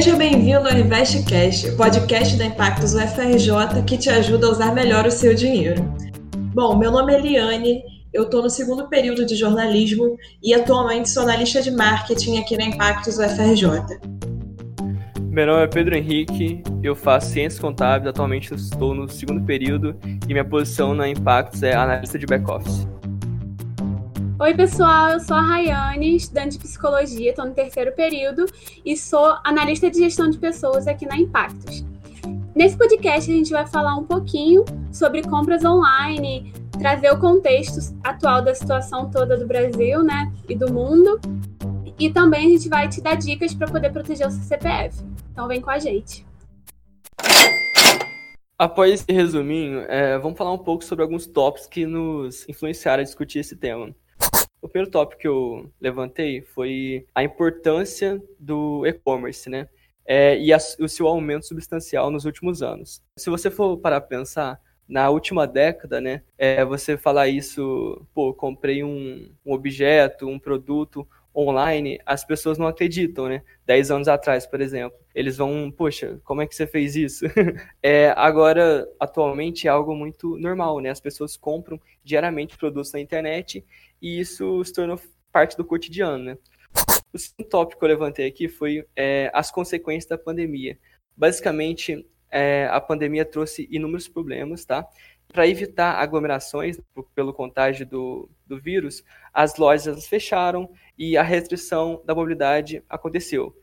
Seja bem-vindo ao InvestCast, podcast da Impactos UFRJ que te ajuda a usar melhor o seu dinheiro. Bom, meu nome é Eliane, eu estou no segundo período de jornalismo e atualmente sou analista de marketing aqui na Impactos UFRJ. Meu nome é Pedro Henrique, eu faço ciências contábeis, atualmente estou no segundo período e minha posição na Impactos é analista de back-office. Oi, pessoal, eu sou a Rayane, estudante de psicologia, estou no terceiro período e sou analista de gestão de pessoas aqui na Impactos. Nesse podcast, a gente vai falar um pouquinho sobre compras online, trazer o contexto atual da situação toda do Brasil né, e do mundo. E também a gente vai te dar dicas para poder proteger o seu CPF. Então, vem com a gente. Após esse resuminho, é, vamos falar um pouco sobre alguns tópicos que nos influenciaram a discutir esse tema. O primeiro tópico que eu levantei foi a importância do e-commerce, né? É, e a, o seu aumento substancial nos últimos anos. Se você for para pensar, na última década, né, é, você falar isso, pô, comprei um, um objeto, um produto online, as pessoas não acreditam, né? Dez anos atrás, por exemplo. Eles vão, poxa, como é que você fez isso? é, agora, atualmente, é algo muito normal, né? As pessoas compram diariamente produtos na internet e isso se tornou parte do cotidiano, né? O segundo tópico que eu levantei aqui foi é, as consequências da pandemia. Basicamente, é, a pandemia trouxe inúmeros problemas, tá? Para evitar aglomerações pelo contágio do, do vírus, as lojas fecharam e a restrição da mobilidade aconteceu.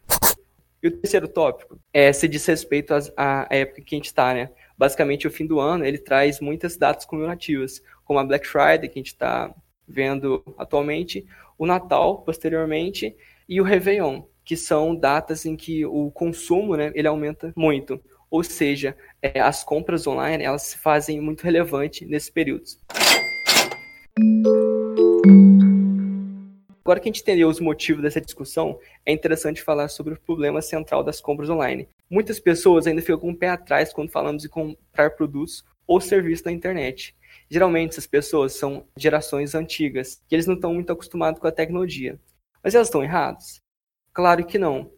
E o terceiro tópico é, se diz respeito à época que a gente está, né? Basicamente, o fim do ano, ele traz muitas datas comemorativas, como a Black Friday, que a gente está vendo atualmente, o Natal, posteriormente, e o Réveillon, que são datas em que o consumo, né, ele aumenta muito. Ou seja, é, as compras online, elas se fazem muito relevante nesses períodos. Agora que a gente entendeu os motivos dessa discussão, é interessante falar sobre o problema central das compras online. Muitas pessoas ainda ficam com o pé atrás quando falamos de comprar produtos ou serviços na internet. Geralmente essas pessoas são gerações antigas, que eles não estão muito acostumados com a tecnologia. Mas elas estão erradas? Claro que não.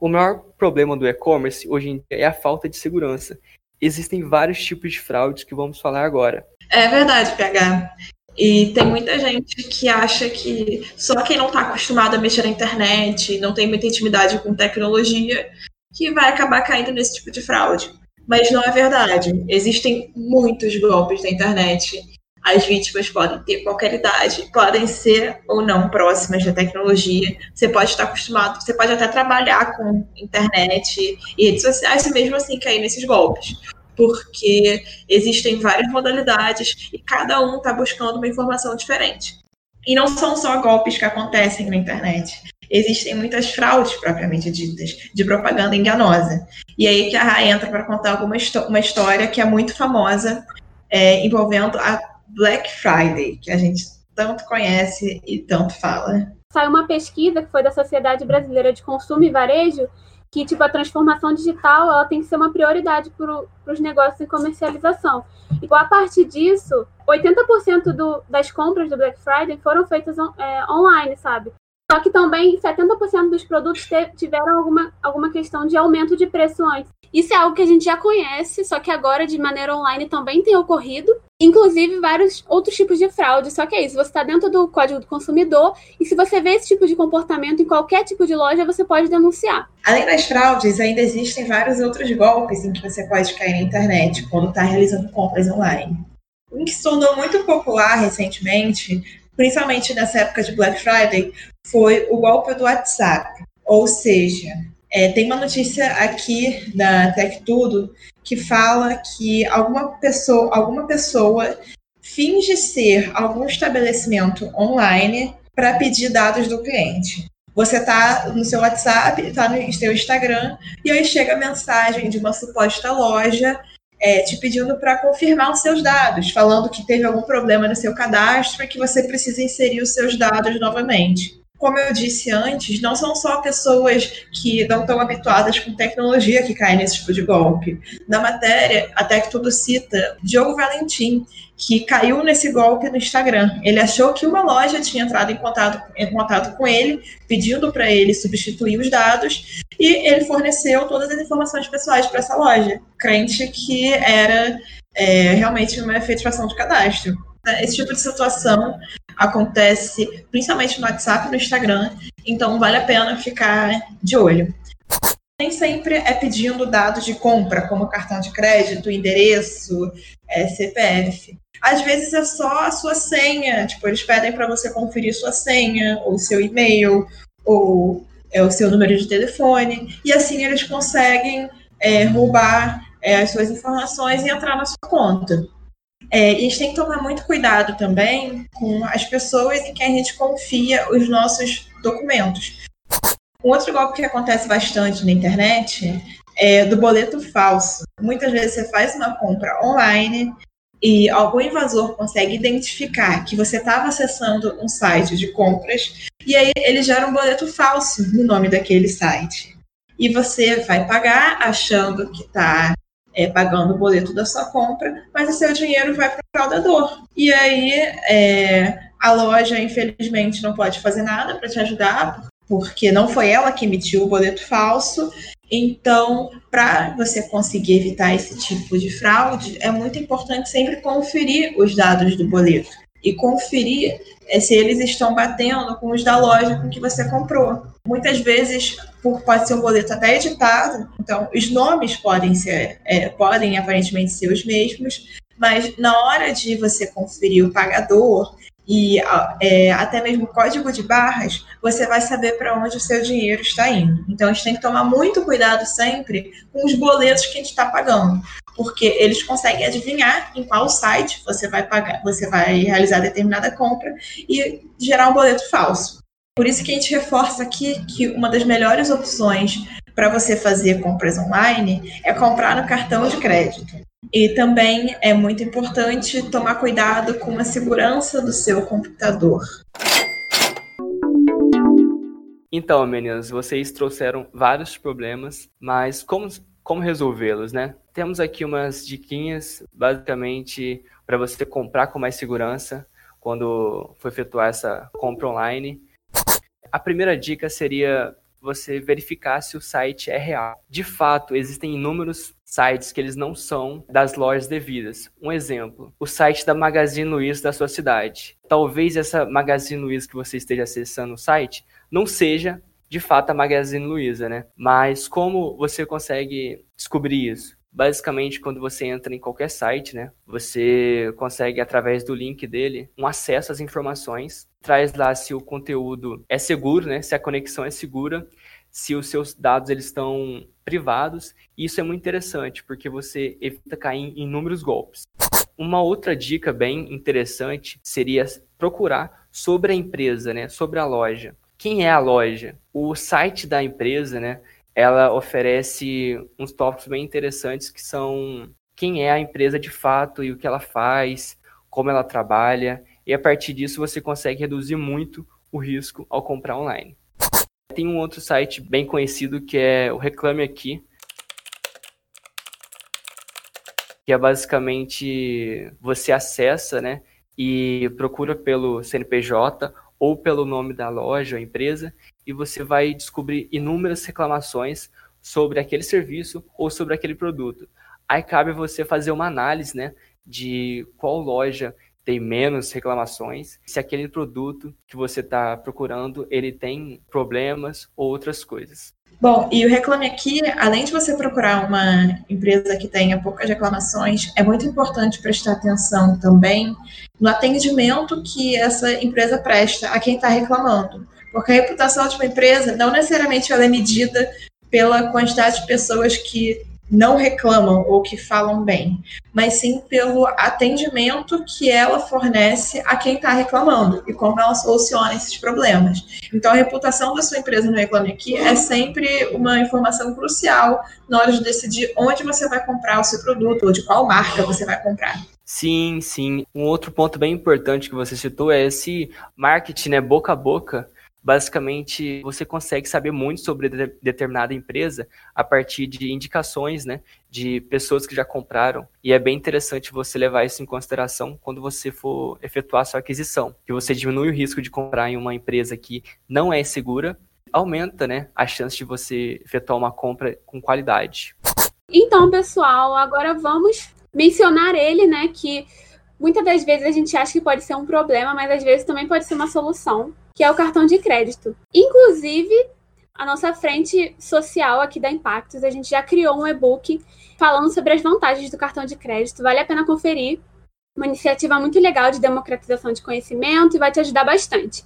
O maior problema do e-commerce hoje em dia é a falta de segurança. Existem vários tipos de fraudes que vamos falar agora. É verdade, PH. E tem muita gente que acha que só quem não está acostumado a mexer na internet, não tem muita intimidade com tecnologia, que vai acabar caindo nesse tipo de fraude. Mas não é verdade. Existem muitos golpes na internet. As vítimas podem ter qualquer idade, podem ser ou não próximas da tecnologia. Você pode estar acostumado, você pode até trabalhar com internet e redes sociais e mesmo assim cair nesses golpes. Porque existem várias modalidades e cada um está buscando uma informação diferente. E não são só golpes que acontecem na internet existem muitas fraudes propriamente ditas, de propaganda enganosa. E aí que a Rai entra para contar alguma uma história que é muito famosa, é, envolvendo a Black Friday, que a gente tanto conhece e tanto fala. Saiu uma pesquisa que foi da Sociedade Brasileira de Consumo e Varejo, que tipo a transformação digital ela tem que ser uma prioridade para os negócios em comercialização. E a partir disso, 80% do, das compras do Black Friday foram feitas é, online, sabe? Só que também 70% dos produtos tiveram alguma, alguma questão de aumento de preço antes. Isso é algo que a gente já conhece, só que agora de maneira online também tem ocorrido. Inclusive vários outros tipos de fraude. Só que é isso, você está dentro do código do consumidor e se você vê esse tipo de comportamento em qualquer tipo de loja, você pode denunciar. Além das fraudes, ainda existem vários outros golpes em que você pode cair na internet quando está realizando compras online. Um que se tornou muito popular recentemente principalmente nessa época de Black Friday, foi o golpe do WhatsApp. Ou seja, é, tem uma notícia aqui da Tech Tudo que fala que alguma pessoa, alguma pessoa finge ser algum estabelecimento online para pedir dados do cliente. Você está no seu WhatsApp, está no seu Instagram, e aí chega a mensagem de uma suposta loja é, te pedindo para confirmar os seus dados, falando que teve algum problema no seu cadastro e que você precisa inserir os seus dados novamente. Como eu disse antes, não são só pessoas que não estão habituadas com tecnologia que caem nesse tipo de golpe. Na matéria, até que tudo cita Diogo Valentim, que caiu nesse golpe no Instagram. Ele achou que uma loja tinha entrado em contato, em contato com ele, pedindo para ele substituir os dados, e ele forneceu todas as informações pessoais para essa loja, crente que era é, realmente uma efetivação de cadastro. Esse tipo de situação acontece principalmente no WhatsApp e no Instagram, então vale a pena ficar de olho. Nem sempre é pedindo dados de compra, como cartão de crédito, endereço, é, CPF. Às vezes é só a sua senha, tipo, eles pedem para você conferir sua senha, ou seu e-mail, ou é, o seu número de telefone, e assim eles conseguem é, roubar é, as suas informações e entrar na sua conta. É, e a gente tem que tomar muito cuidado também com as pessoas em quem a gente confia os nossos documentos. Um outro golpe que acontece bastante na internet é do boleto falso. Muitas vezes você faz uma compra online e algum invasor consegue identificar que você estava acessando um site de compras e aí ele gera um boleto falso no nome daquele site. E você vai pagar achando que está é, pagando o boleto da sua compra, mas o seu dinheiro vai para o fraudador. E aí é, a loja, infelizmente, não pode fazer nada para te ajudar, porque não foi ela que emitiu o boleto falso. Então, para você conseguir evitar esse tipo de fraude, é muito importante sempre conferir os dados do boleto e conferir é, se eles estão batendo com os da loja com que você comprou. Muitas vezes, por, pode ser um boleto até editado, então os nomes podem ser, é, podem aparentemente ser os mesmos, mas na hora de você conferir o pagador e é, até mesmo o código de barras, você vai saber para onde o seu dinheiro está indo. Então a gente tem que tomar muito cuidado sempre com os boletos que a gente está pagando, porque eles conseguem adivinhar em qual site você vai pagar, você vai realizar determinada compra e gerar um boleto falso. Por isso que a gente reforça aqui que uma das melhores opções para você fazer compras online é comprar no cartão de crédito. E também é muito importante tomar cuidado com a segurança do seu computador. Então, meninas, vocês trouxeram vários problemas, mas como, como resolvê-los, né? Temos aqui umas diquinhas, basicamente, para você comprar com mais segurança quando for efetuar essa compra online. A primeira dica seria você verificar se o site é real. De fato, existem inúmeros sites que eles não são das lojas devidas. Um exemplo, o site da Magazine Luiza da sua cidade. Talvez essa Magazine Luiza que você esteja acessando o site não seja de fato a Magazine Luiza, né? Mas como você consegue descobrir isso? Basicamente, quando você entra em qualquer site, né, você consegue, através do link dele, um acesso às informações, traz lá se o conteúdo é seguro, né, se a conexão é segura, se os seus dados eles estão privados. Isso é muito interessante, porque você evita cair em inúmeros golpes. Uma outra dica bem interessante seria procurar sobre a empresa, né, sobre a loja. Quem é a loja? O site da empresa, né, ela oferece uns tópicos bem interessantes que são quem é a empresa de fato e o que ela faz, como ela trabalha, e a partir disso você consegue reduzir muito o risco ao comprar online. Tem um outro site bem conhecido que é o Reclame Aqui, que é basicamente você acessa, né, e procura pelo CNPJ ou pelo nome da loja ou empresa e você vai descobrir inúmeras reclamações sobre aquele serviço ou sobre aquele produto. Aí cabe você fazer uma análise, né, de qual loja tem menos reclamações, se aquele produto que você está procurando ele tem problemas ou outras coisas. Bom, e o Reclame Aqui, além de você procurar uma empresa que tenha poucas reclamações, é muito importante prestar atenção também no atendimento que essa empresa presta a quem está reclamando. Porque a reputação de uma empresa não necessariamente ela é medida pela quantidade de pessoas que não reclamam ou que falam bem, mas sim pelo atendimento que ela fornece a quem está reclamando e como ela soluciona esses problemas. Então, a reputação da sua empresa no Reclame Aqui é sempre uma informação crucial na hora de decidir onde você vai comprar o seu produto ou de qual marca você vai comprar. Sim, sim. Um outro ponto bem importante que você citou é esse marketing, né, boca a boca basicamente você consegue saber muito sobre de determinada empresa a partir de indicações, né, de pessoas que já compraram. E é bem interessante você levar isso em consideração quando você for efetuar sua aquisição, que você diminui o risco de comprar em uma empresa que não é segura, aumenta, né, a chance de você efetuar uma compra com qualidade. Então, pessoal, agora vamos mencionar ele, né, que muitas das vezes a gente acha que pode ser um problema, mas às vezes também pode ser uma solução, que é o cartão de crédito. Inclusive, a nossa frente social aqui da Impactos, a gente já criou um e-book falando sobre as vantagens do cartão de crédito. Vale a pena conferir. Uma iniciativa muito legal de democratização de conhecimento e vai te ajudar bastante.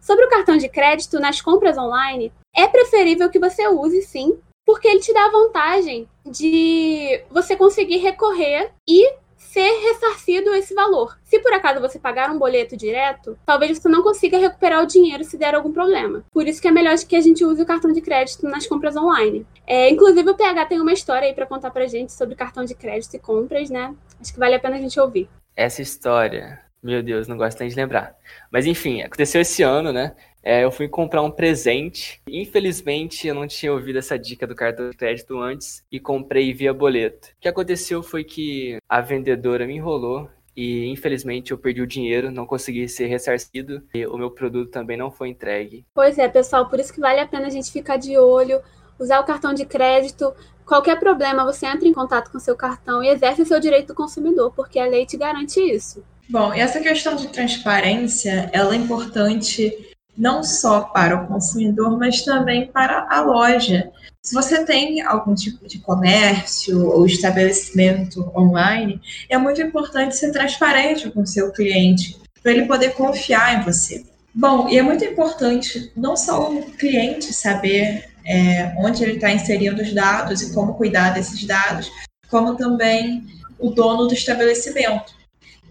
Sobre o cartão de crédito nas compras online, é preferível que você use sim, porque ele te dá a vantagem de você conseguir recorrer e ser ressarcido esse valor. Se por acaso você pagar um boleto direto, talvez você não consiga recuperar o dinheiro se der algum problema. Por isso que é melhor que a gente use o cartão de crédito nas compras online. É, inclusive o PH tem uma história aí para contar pra gente sobre cartão de crédito e compras, né? Acho que vale a pena a gente ouvir. Essa história, meu Deus, não gosto nem de lembrar. Mas enfim, aconteceu esse ano, né? É, eu fui comprar um presente. Infelizmente, eu não tinha ouvido essa dica do cartão de crédito antes e comprei via boleto. O que aconteceu foi que a vendedora me enrolou e infelizmente eu perdi o dinheiro, não consegui ser ressarcido e o meu produto também não foi entregue. Pois é, pessoal, por isso que vale a pena a gente ficar de olho, usar o cartão de crédito. Qualquer problema, você entra em contato com seu cartão e exerce seu direito do consumidor, porque a lei te garante isso. Bom, e essa questão de transparência, ela é importante não só para o consumidor, mas também para a loja. Se você tem algum tipo de comércio ou estabelecimento online, é muito importante ser transparente com o seu cliente, para ele poder confiar em você. Bom, e é muito importante não só o cliente saber é, onde ele está inserindo os dados e como cuidar desses dados, como também o dono do estabelecimento.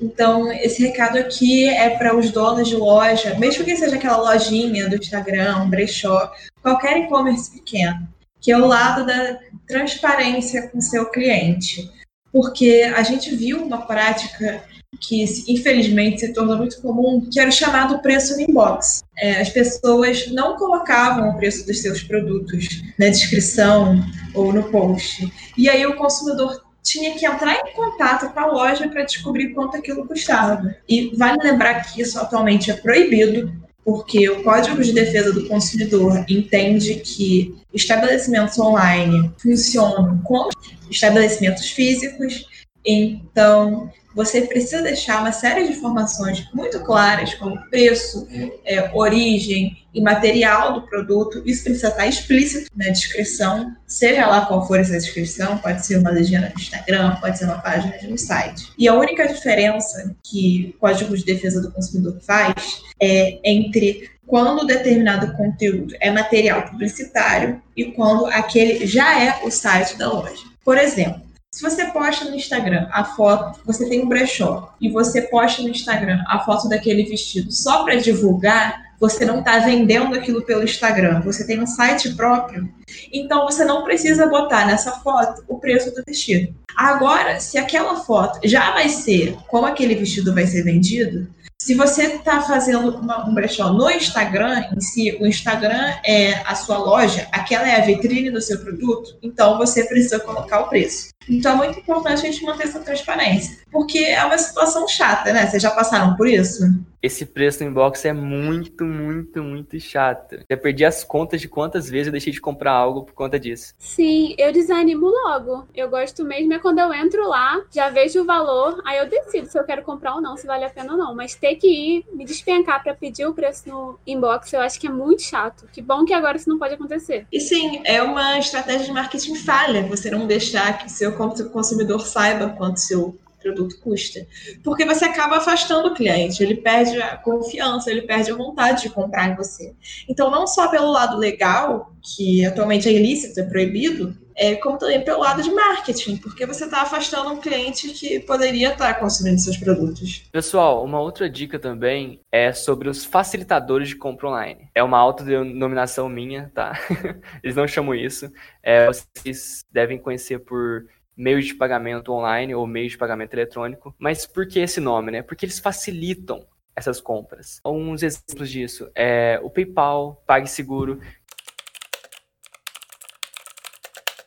Então, esse recado aqui é para os donos de loja, mesmo que seja aquela lojinha do Instagram, brechó, qualquer e-commerce pequeno, que é o lado da transparência com seu cliente. Porque a gente viu uma prática que, infelizmente, se tornou muito comum, que era o chamado preço no inbox. É, as pessoas não colocavam o preço dos seus produtos na descrição ou no post. E aí o consumidor tinha que entrar em contato com a loja para descobrir quanto aquilo custava. E vale lembrar que isso atualmente é proibido, porque o Código de Defesa do Consumidor entende que estabelecimentos online funcionam como estabelecimentos físicos, então você precisa deixar uma série de informações muito claras, como preço, é, origem e material do produto. Isso precisa estar explícito na descrição, seja lá qual for essa descrição, pode ser uma legenda no Instagram, pode ser uma página de um site. E a única diferença que o Código de Defesa do Consumidor faz é entre quando determinado conteúdo é material publicitário e quando aquele já é o site da loja. Por exemplo, se você posta no Instagram a foto, você tem um brechó, e você posta no Instagram a foto daquele vestido só para divulgar, você não está vendendo aquilo pelo Instagram, você tem um site próprio, então você não precisa botar nessa foto o preço do vestido. Agora, se aquela foto já vai ser como aquele vestido vai ser vendido, se você está fazendo uma, um brechó no Instagram em si, o Instagram é a sua loja, aquela é a vitrine do seu produto, então você precisa colocar o preço. Então é muito importante a gente manter essa transparência, porque é uma situação chata, né? Vocês já passaram por isso? Esse preço no inbox é muito, muito, muito chato. Já perdi as contas de quantas vezes eu deixei de comprar algo por conta disso. Sim, eu desanimo logo. Eu gosto mesmo é quando eu entro lá, já vejo o valor, aí eu decido se eu quero comprar ou não, se vale a pena ou não. Mas ter que ir, me despencar para pedir o preço no inbox, eu acho que é muito chato. Que bom que agora isso não pode acontecer. E sim, é uma estratégia de marketing falha, você não deixar que o seu consumidor saiba quanto seu produto custa. Porque você acaba afastando o cliente, ele perde a confiança, ele perde a vontade de comprar em você. Então, não só pelo lado legal, que atualmente é ilícito, é proibido, é, como também pelo lado de marketing, porque você está afastando um cliente que poderia estar tá consumindo seus produtos. Pessoal, uma outra dica também é sobre os facilitadores de compra online. É uma autodenominação minha, tá? Eles não chamam isso. É, vocês devem conhecer por meios de pagamento online ou meios de pagamento eletrônico. Mas por que esse nome, né? Porque eles facilitam essas compras. Alguns exemplos disso é o PayPal, PagSeguro,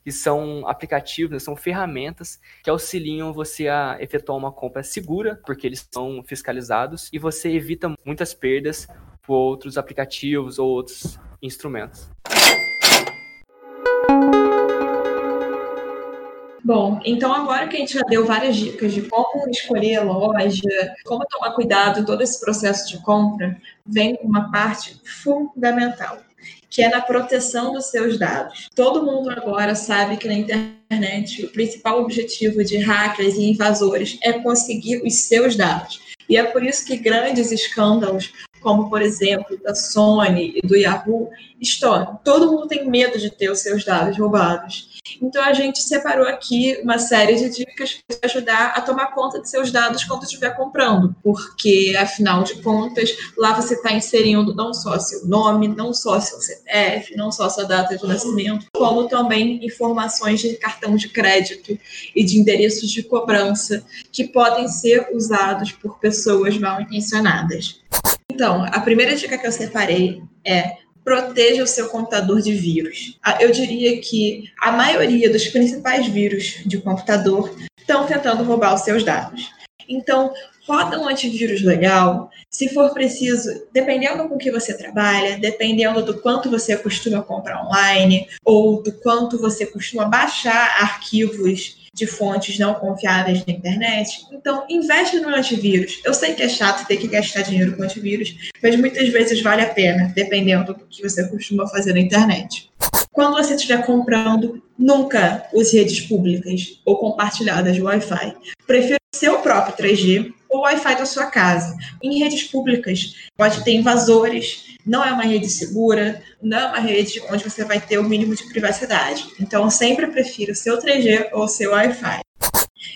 que são aplicativos, né, são ferramentas que auxiliam você a efetuar uma compra segura, porque eles são fiscalizados, e você evita muitas perdas por outros aplicativos ou outros instrumentos. Bom, então agora que a gente já deu várias dicas de como escolher a loja, como tomar cuidado todo esse processo de compra, vem uma parte fundamental, que é na proteção dos seus dados. Todo mundo agora sabe que na internet o principal objetivo de hackers e invasores é conseguir os seus dados. E é por isso que grandes escândalos, como por exemplo da Sony e do Yahoo, estouram. Todo mundo tem medo de ter os seus dados roubados. Então a gente separou aqui uma série de dicas para ajudar a tomar conta de seus dados quando estiver comprando, porque afinal de contas, lá você está inserindo não só seu nome, não só seu CPF, não só sua data de nascimento, como também informações de cartão de crédito e de endereços de cobrança que podem ser usados por pessoas mal intencionadas. Então, a primeira dica que eu separei é proteja o seu computador de vírus. Eu diria que a maioria dos principais vírus de computador estão tentando roubar os seus dados. Então, roda um antivírus legal, se for preciso, dependendo com que você trabalha, dependendo do quanto você costuma comprar online ou do quanto você costuma baixar arquivos de fontes não confiáveis na internet. Então, investe no antivírus. Eu sei que é chato ter que gastar dinheiro com antivírus, mas muitas vezes vale a pena, dependendo do que você costuma fazer na internet. Quando você estiver comprando, nunca use redes públicas ou compartilhadas de Wi-Fi. Prefira o seu próprio 3G ou Wi-Fi da sua casa. Em redes públicas, pode ter invasores, não é uma rede segura, não é uma rede onde você vai ter o mínimo de privacidade. Então, sempre prefira o seu 3G ou o seu Wi-Fi.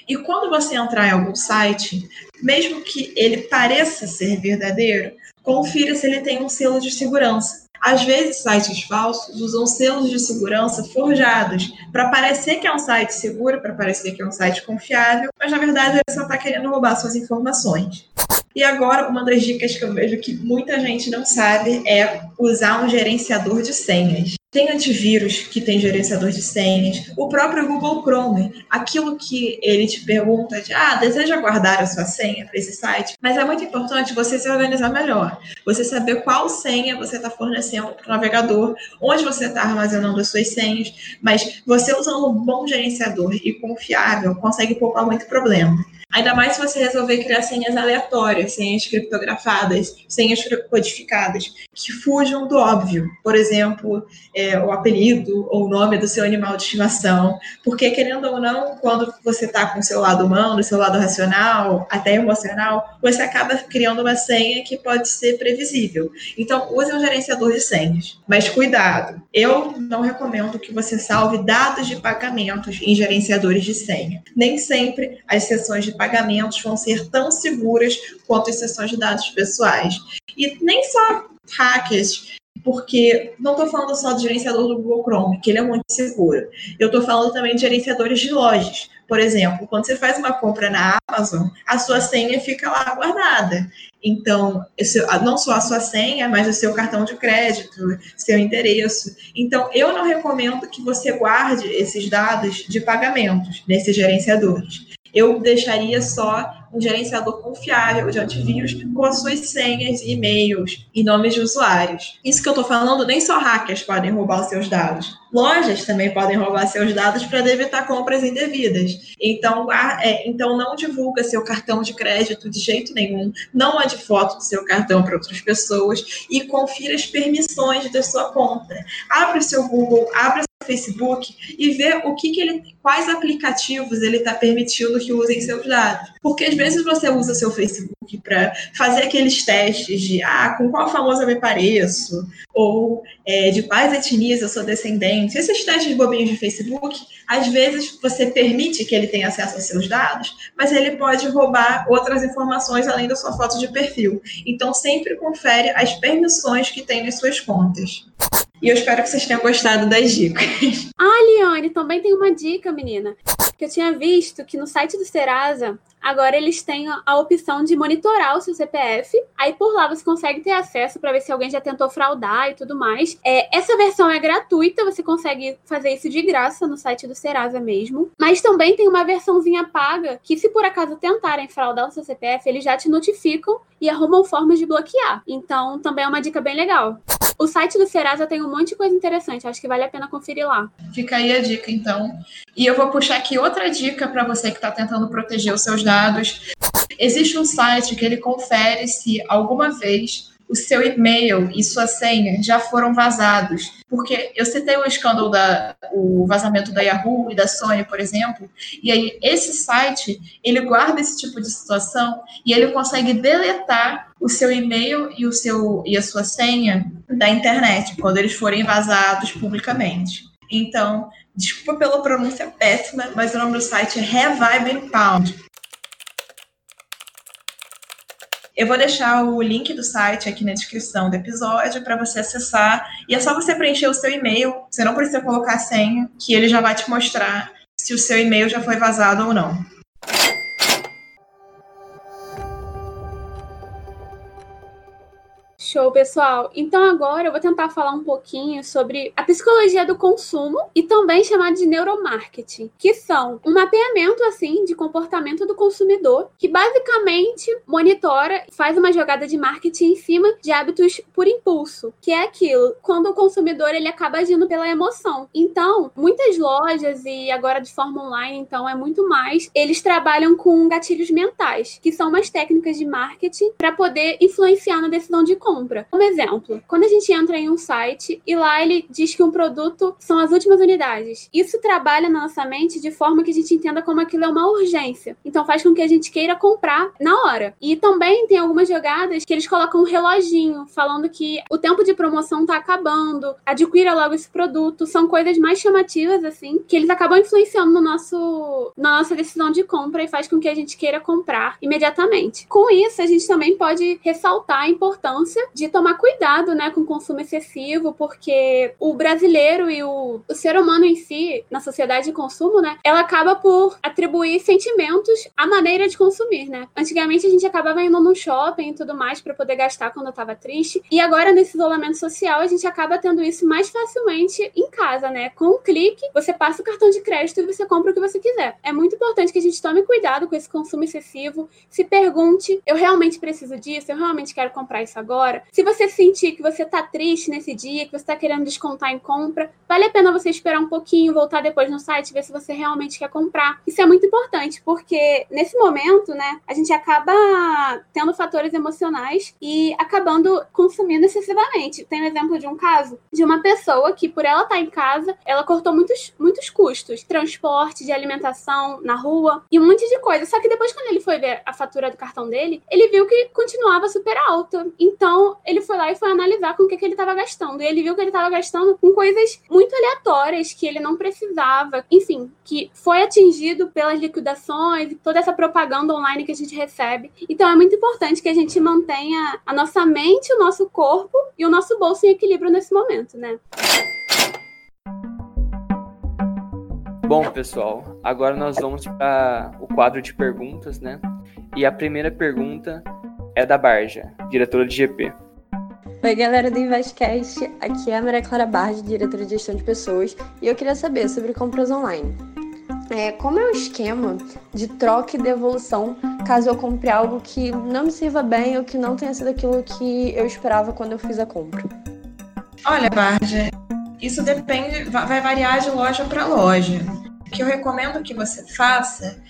E quando você entrar em algum site, mesmo que ele pareça ser verdadeiro, confira se ele tem um selo de segurança. Às vezes, sites falsos usam selos de segurança forjados para parecer que é um site seguro, para parecer que é um site confiável, mas na verdade ele só está querendo roubar suas informações. E agora, uma das dicas que eu vejo que muita gente não sabe é usar um gerenciador de senhas. Tem antivírus que tem gerenciador de senhas, o próprio Google Chrome, aquilo que ele te pergunta de, ah, deseja guardar a sua senha para esse site, mas é muito importante você se organizar melhor, você saber qual senha você está fornecendo para o navegador, onde você está armazenando as suas senhas, mas você usando um bom gerenciador e confiável consegue poupar muito problema. Ainda mais se você resolver criar senhas aleatórias, senhas criptografadas, senhas codificadas, que fujam do óbvio. Por exemplo, é, o apelido ou o nome do seu animal de estimação. Porque, querendo ou não, quando você está com o seu lado humano, seu lado racional, até emocional, você acaba criando uma senha que pode ser previsível. Então, use um gerenciador de senhas. Mas cuidado, eu não recomendo que você salve dados de pagamentos em gerenciadores de senha. Nem sempre as sessões de pagamentos vão ser tão seguras quanto as sessões de dados pessoais. E nem só hackers, porque não estou falando só do gerenciador do Google Chrome, que ele é muito seguro. Eu estou falando também de gerenciadores de lojas. Por exemplo, quando você faz uma compra na Amazon, a sua senha fica lá guardada. Então, não só a sua senha, mas o seu cartão de crédito, seu endereço. Então, eu não recomendo que você guarde esses dados de pagamentos nesses gerenciadores eu deixaria só um gerenciador confiável de antivírus com as suas senhas, e-mails e nomes de usuários. Isso que eu estou falando, nem só hackers podem roubar os seus dados. Lojas também podem roubar seus dados para evitar compras indevidas. Então, é, então não divulga seu cartão de crédito de jeito nenhum, não mande foto do seu cartão para outras pessoas e confira as permissões da sua conta. Abre o seu Google, abre Facebook e ver o que, que ele, quais aplicativos ele está permitindo que usem seus dados. Porque às vezes você usa seu Facebook para fazer aqueles testes de ah, com qual famoso eu me pareço, ou é, de quais etnias eu sou descendente. Esses testes bobinhos de Facebook, às vezes você permite que ele tenha acesso aos seus dados, mas ele pode roubar outras informações além da sua foto de perfil. Então sempre confere as permissões que tem nas suas contas. E eu espero que vocês tenham gostado das dicas. Ah, Liane, também tem uma dica, menina. Que eu tinha visto que no site do Serasa Agora eles têm a opção de monitorar o seu CPF. Aí por lá você consegue ter acesso para ver se alguém já tentou fraudar e tudo mais. É, essa versão é gratuita, você consegue fazer isso de graça no site do Serasa mesmo. Mas também tem uma versãozinha paga que, se por acaso tentarem fraudar o seu CPF, eles já te notificam e arrumam formas de bloquear. Então também é uma dica bem legal. O site do Serasa tem um monte de coisa interessante, acho que vale a pena conferir lá. Fica aí a dica, então. E eu vou puxar aqui outra dica para você que está tentando proteger os seus dados. Existe um site que ele confere se alguma vez o seu e-mail e sua senha já foram vazados. Porque eu citei o escândalo da o vazamento da Yahoo e da Sony, por exemplo, e aí esse site, ele guarda esse tipo de situação e ele consegue deletar o seu e-mail e o seu e a sua senha da internet quando eles forem vazados publicamente. Então, desculpa pela pronúncia péssima, mas o nome do site é Revive Pound. Eu vou deixar o link do site aqui na descrição do episódio para você acessar. E é só você preencher o seu e-mail. Você não precisa colocar a senha, que ele já vai te mostrar se o seu e-mail já foi vazado ou não. Show, pessoal. Então agora eu vou tentar falar um pouquinho sobre a psicologia do consumo e também chamada de neuromarketing, que são um mapeamento assim de comportamento do consumidor, que basicamente monitora, faz uma jogada de marketing em cima de hábitos por impulso, que é aquilo, quando o consumidor ele acaba agindo pela emoção. Então, muitas lojas e agora de forma online, então é muito mais, eles trabalham com gatilhos mentais, que são umas técnicas de marketing para poder influenciar na decisão de compra compra. Um exemplo, quando a gente entra em um site e lá ele diz que um produto são as últimas unidades, isso trabalha na nossa mente de forma que a gente entenda como aquilo é uma urgência. Então faz com que a gente queira comprar na hora. E também tem algumas jogadas que eles colocam um reloginho falando que o tempo de promoção tá acabando, adquira logo esse produto. São coisas mais chamativas, assim, que eles acabam influenciando no nosso, na nossa decisão de compra e faz com que a gente queira comprar imediatamente. Com isso, a gente também pode ressaltar a importância de tomar cuidado, né, com o consumo excessivo, porque o brasileiro e o, o ser humano em si, na sociedade de consumo, né, ela acaba por atribuir sentimentos à maneira de consumir, né? Antigamente a gente acabava indo no shopping e tudo mais para poder gastar quando eu tava triste, e agora nesse isolamento social a gente acaba tendo isso mais facilmente em casa, né? Com um clique, você passa o cartão de crédito e você compra o que você quiser. É muito importante que a gente tome cuidado com esse consumo excessivo, se pergunte, eu realmente preciso disso? Eu realmente quero comprar isso agora? Se você sentir que você tá triste nesse dia, que você tá querendo descontar em compra, vale a pena você esperar um pouquinho, voltar depois no site, ver se você realmente quer comprar. Isso é muito importante, porque nesse momento, né, a gente acaba tendo fatores emocionais e acabando consumindo excessivamente. Tem um exemplo de um caso de uma pessoa que, por ela estar tá em casa, ela cortou muitos, muitos custos, transporte, de alimentação na rua e um monte de coisa. Só que depois, quando ele foi ver a fatura do cartão dele, ele viu que continuava super alta. Então, ele foi lá e foi analisar com o que, que ele estava gastando. E ele viu que ele estava gastando com coisas muito aleatórias que ele não precisava. Enfim, que foi atingido pelas liquidações e toda essa propaganda online que a gente recebe. Então é muito importante que a gente mantenha a nossa mente, o nosso corpo e o nosso bolso em equilíbrio nesse momento, né? Bom, pessoal, agora nós vamos para o quadro de perguntas, né? E a primeira pergunta é da Barja, diretora de GP. Oi, galera do Investcast. Aqui é a Maria Clara Bardi, diretora de gestão de pessoas, e eu queria saber sobre compras online. É, como é o esquema de troca e devolução caso eu compre algo que não me sirva bem ou que não tenha sido aquilo que eu esperava quando eu fiz a compra? Olha, Bardi, isso depende, vai variar de loja para loja. O que eu recomendo que você faça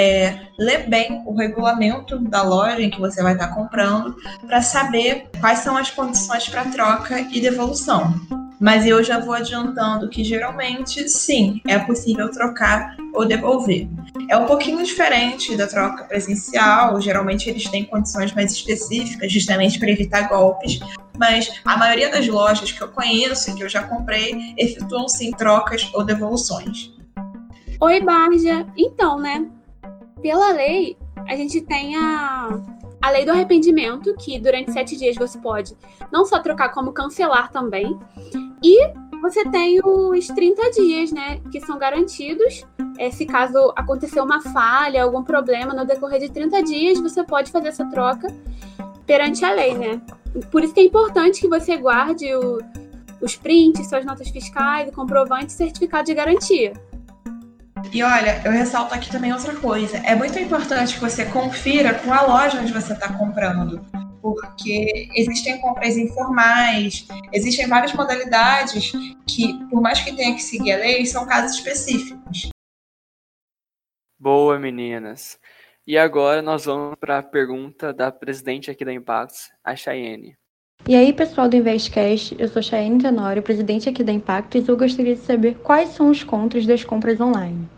é, ler bem o regulamento da loja em que você vai estar comprando para saber quais são as condições para troca e devolução. Mas eu já vou adiantando que geralmente sim, é possível trocar ou devolver. É um pouquinho diferente da troca presencial, geralmente eles têm condições mais específicas, justamente para evitar golpes, mas a maioria das lojas que eu conheço e que eu já comprei efetuam sim trocas ou devoluções. Oi, Barja. Então, né? Pela lei, a gente tem a, a lei do arrependimento, que durante sete dias você pode não só trocar, como cancelar também. E você tem os 30 dias, né? Que são garantidos. É, se caso acontecer uma falha, algum problema no decorrer de 30 dias, você pode fazer essa troca perante a lei, né? Por isso que é importante que você guarde o, os prints, suas notas fiscais, o comprovante e certificado de garantia. E olha, eu ressalto aqui também outra coisa. É muito importante que você confira com a loja onde você está comprando porque existem compras informais, existem várias modalidades que, por mais que tenha que seguir a lei, são casos específicos. Boa, meninas. E agora nós vamos para a pergunta da presidente aqui da Impactos, a Chayenne. E aí, pessoal do Investcast, eu sou Chayenne Tenório, presidente aqui da Impactos, e eu gostaria de saber quais são os contras das compras online.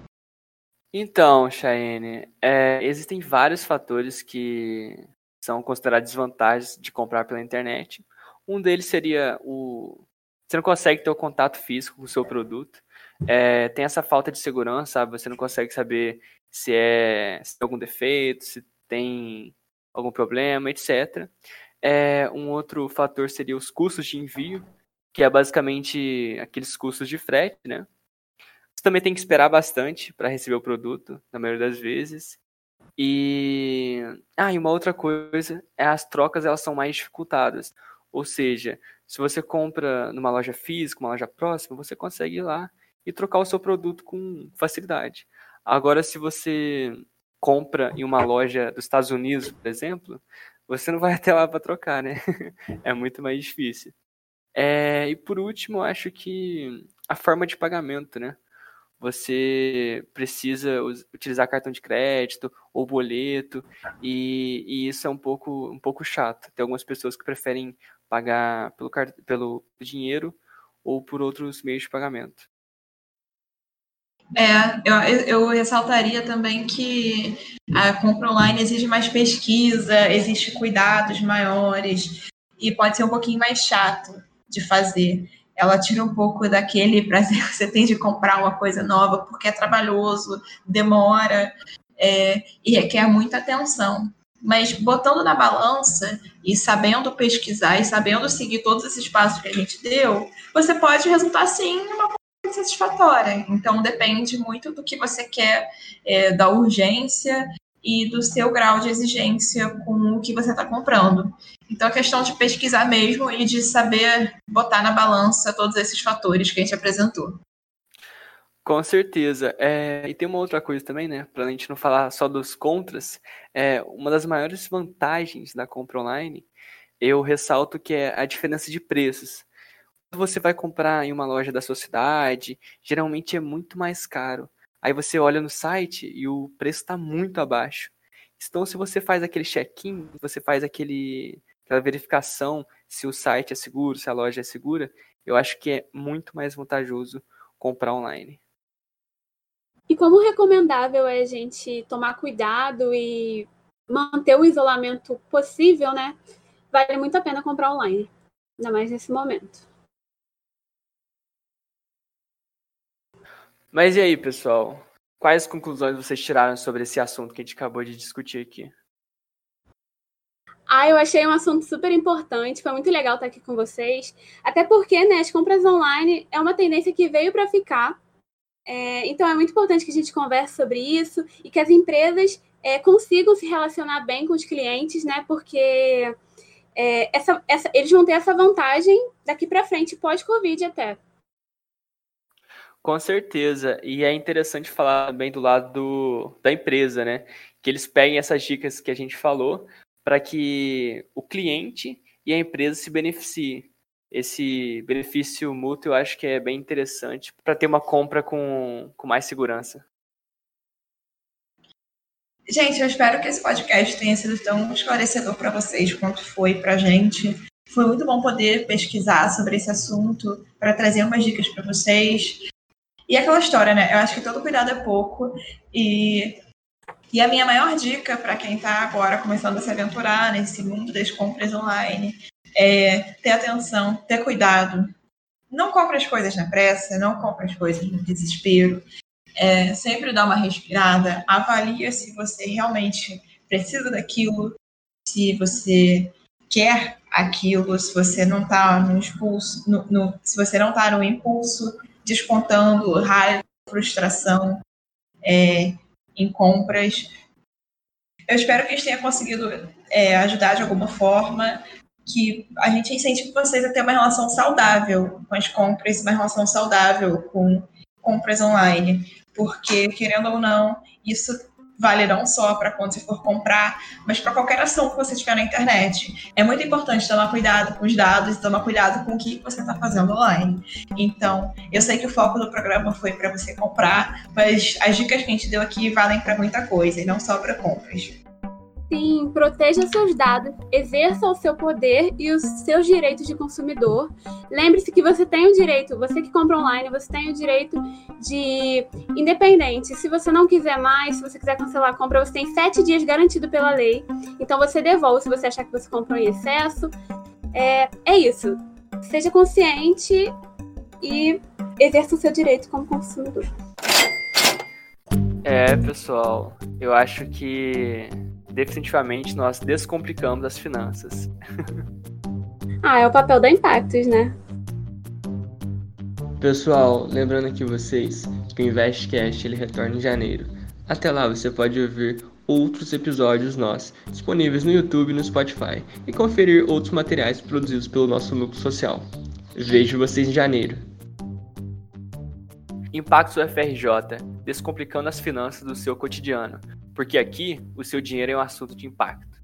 Então, Chayenne, é, existem vários fatores que são consideradas desvantagens de comprar pela internet. Um deles seria o. Você não consegue ter o contato físico com o seu produto. É, tem essa falta de segurança, sabe? Você não consegue saber se é se tem algum defeito, se tem algum problema, etc. É, um outro fator seria os custos de envio, que é basicamente aqueles custos de frete, né? Você também tem que esperar bastante para receber o produto, na maioria das vezes. E ah, e uma outra coisa é as trocas elas são mais dificultadas. Ou seja, se você compra numa loja física, uma loja próxima, você consegue ir lá e trocar o seu produto com facilidade. Agora, se você compra em uma loja dos Estados Unidos, por exemplo, você não vai até lá para trocar, né? é muito mais difícil. É, e por último, acho que a forma de pagamento, né? você precisa utilizar cartão de crédito ou boleto e, e, isso é um pouco, um pouco chato. Tem algumas pessoas que preferem pagar pelo, pelo dinheiro ou por outros meios de pagamento. É, eu, eu ressaltaria também que a compra online exige mais pesquisa, existe cuidados maiores e pode ser um pouquinho mais chato de fazer ela tira um pouco daquele prazer que você tem de comprar uma coisa nova, porque é trabalhoso, demora é, e requer muita atenção. Mas botando na balança e sabendo pesquisar e sabendo seguir todos esses passos que a gente deu, você pode resultar sim numa compra satisfatória. Então depende muito do que você quer, é, da urgência e do seu grau de exigência com o que você está comprando. Então, é questão de pesquisar mesmo e de saber botar na balança todos esses fatores que a gente apresentou. Com certeza. É, e tem uma outra coisa também, né? Para a gente não falar só dos contras, é, uma das maiores vantagens da compra online, eu ressalto que é a diferença de preços. Você vai comprar em uma loja da sua cidade, geralmente é muito mais caro. Aí você olha no site e o preço está muito abaixo. Então, se você faz aquele check-in, você faz aquele, aquela verificação se o site é seguro, se a loja é segura, eu acho que é muito mais vantajoso comprar online. E como recomendável é a gente tomar cuidado e manter o isolamento possível, né? Vale muito a pena comprar online, ainda mais nesse momento. Mas e aí, pessoal? Quais conclusões vocês tiraram sobre esse assunto que a gente acabou de discutir aqui? Ah, eu achei um assunto super importante, foi muito legal estar aqui com vocês. Até porque, né, as compras online é uma tendência que veio para ficar. É, então é muito importante que a gente converse sobre isso e que as empresas é, consigam se relacionar bem com os clientes, né? Porque é, essa, essa, eles vão ter essa vantagem daqui para frente, pós-Covid até. Com certeza. E é interessante falar também do lado do, da empresa, né? Que eles peguem essas dicas que a gente falou para que o cliente e a empresa se beneficiem. Esse benefício mútuo eu acho que é bem interessante para ter uma compra com, com mais segurança. Gente, eu espero que esse podcast tenha sido tão esclarecedor para vocês quanto foi para a gente. Foi muito bom poder pesquisar sobre esse assunto para trazer umas dicas para vocês. E aquela história, né? Eu acho que todo cuidado é pouco. E, e a minha maior dica para quem está agora começando a se aventurar nesse mundo das compras online é ter atenção, ter cuidado. Não compre as coisas na pressa, não compre as coisas no desespero. É, sempre dá uma respirada, avalia se você realmente precisa daquilo, se você quer aquilo, se você não está no impulso, no, no, se você não está no impulso, descontando raiva, frustração é, em compras. Eu espero que a gente tenha conseguido é, ajudar de alguma forma, que a gente incentive vocês a ter uma relação saudável com as compras, uma relação saudável com compras online, porque querendo ou não, isso vale não só para quando você for comprar, mas para qualquer ação que você tiver na internet. É muito importante tomar cuidado com os dados e tomar cuidado com o que você está fazendo online. Então, eu sei que o foco do programa foi para você comprar, mas as dicas que a gente deu aqui valem para muita coisa e não só para compras. Sim, proteja seus dados, exerça o seu poder e os seus direitos de consumidor. Lembre-se que você tem o direito, você que compra online, você tem o direito de independente. Se você não quiser mais, se você quiser cancelar a compra, você tem sete dias garantido pela lei. Então você devolve se você achar que você comprou em excesso. É, é isso. Seja consciente e exerça o seu direito como consumidor. É, pessoal, eu acho que definitivamente nós descomplicamos as finanças. ah, é o papel da Impactos, né? Pessoal, lembrando aqui vocês que o InvestCast ele retorna em janeiro. Até lá você pode ouvir outros episódios nossos disponíveis no YouTube e no Spotify e conferir outros materiais produzidos pelo nosso núcleo social. Vejo vocês em janeiro. Impactos UFRJ, descomplicando as finanças do seu cotidiano porque aqui o seu dinheiro é um assunto de impacto.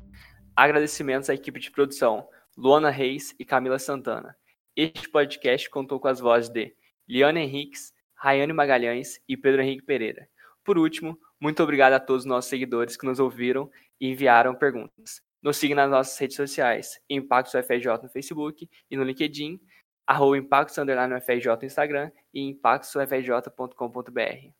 Agradecimentos à equipe de produção, Luana Reis e Camila Santana. Este podcast contou com as vozes de Liana Henriques, Rayane Magalhães e Pedro Henrique Pereira. Por último, muito obrigado a todos os nossos seguidores que nos ouviram e enviaram perguntas. Nos siga nas nossas redes sociais, Impactos UFRJ no Facebook e no LinkedIn, arroba Impactos no Instagram e impactosufrj.com.br.